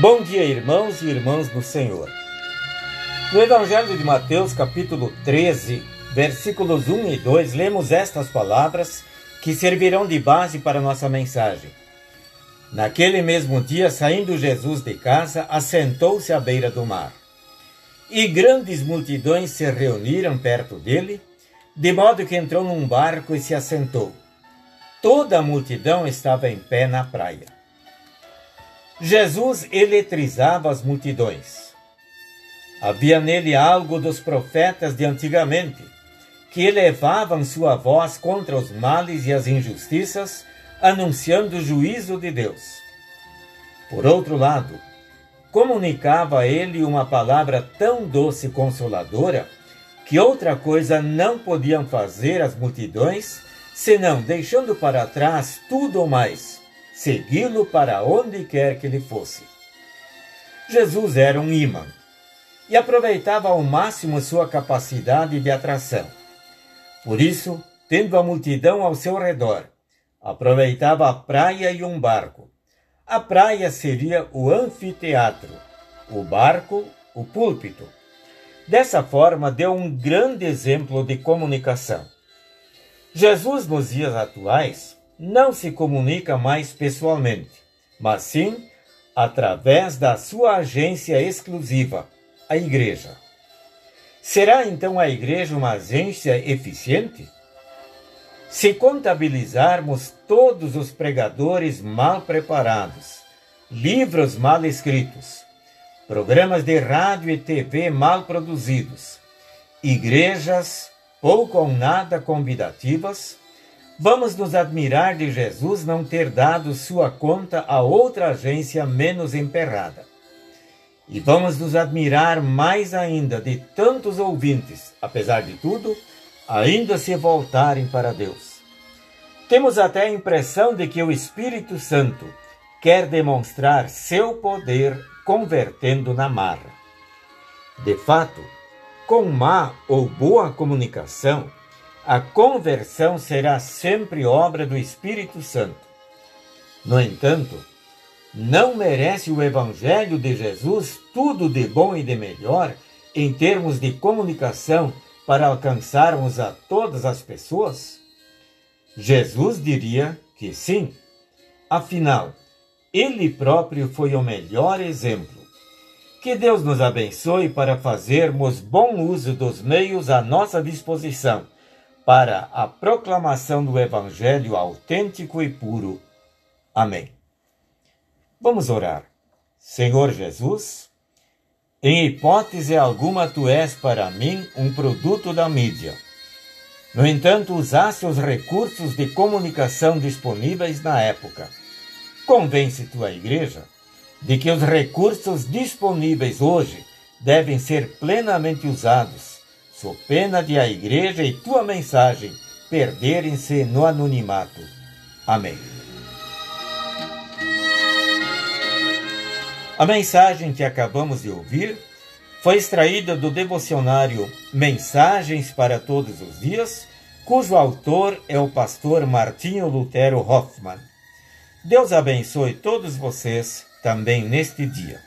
Bom dia, irmãos e irmãs do Senhor. No Evangelho de Mateus, capítulo 13, versículos 1 e 2, lemos estas palavras que servirão de base para nossa mensagem. Naquele mesmo dia, saindo Jesus de casa, assentou-se à beira do mar. E grandes multidões se reuniram perto dele, de modo que entrou num barco e se assentou. Toda a multidão estava em pé na praia. Jesus eletrizava as multidões. Havia nele algo dos profetas de antigamente, que elevavam sua voz contra os males e as injustiças, anunciando o juízo de Deus. Por outro lado, comunicava a ele uma palavra tão doce e consoladora que outra coisa não podiam fazer as multidões, senão deixando para trás tudo o mais segui-lo para onde quer que ele fosse. Jesus era um imã e aproveitava ao máximo sua capacidade de atração. Por isso, tendo a multidão ao seu redor, aproveitava a praia e um barco. A praia seria o anfiteatro, o barco, o púlpito. Dessa forma, deu um grande exemplo de comunicação. Jesus, nos dias atuais, não se comunica mais pessoalmente, mas sim através da sua agência exclusiva, a Igreja. Será então a Igreja uma agência eficiente? Se contabilizarmos todos os pregadores mal preparados, livros mal escritos, programas de rádio e TV mal produzidos, igrejas pouco ou nada convidativas, Vamos nos admirar de Jesus não ter dado sua conta a outra agência menos emperrada. E vamos nos admirar mais ainda de tantos ouvintes, apesar de tudo, ainda se voltarem para Deus. Temos até a impressão de que o Espírito Santo quer demonstrar seu poder convertendo na marra. De fato, com má ou boa comunicação, a conversão será sempre obra do Espírito Santo. No entanto, não merece o Evangelho de Jesus tudo de bom e de melhor em termos de comunicação para alcançarmos a todas as pessoas? Jesus diria que sim. Afinal, ele próprio foi o melhor exemplo. Que Deus nos abençoe para fazermos bom uso dos meios à nossa disposição para a proclamação do Evangelho autêntico e puro. Amém. Vamos orar. Senhor Jesus, em hipótese alguma tu és para mim um produto da mídia. No entanto, usaste os recursos de comunicação disponíveis na época. Convence tua igreja de que os recursos disponíveis hoje devem ser plenamente usados sou pena de a igreja e tua mensagem perderem-se no anonimato. Amém. A mensagem que acabamos de ouvir foi extraída do devocionário Mensagens para Todos os Dias, cujo autor é o pastor Martinho Lutero Hoffmann. Deus abençoe todos vocês também neste dia.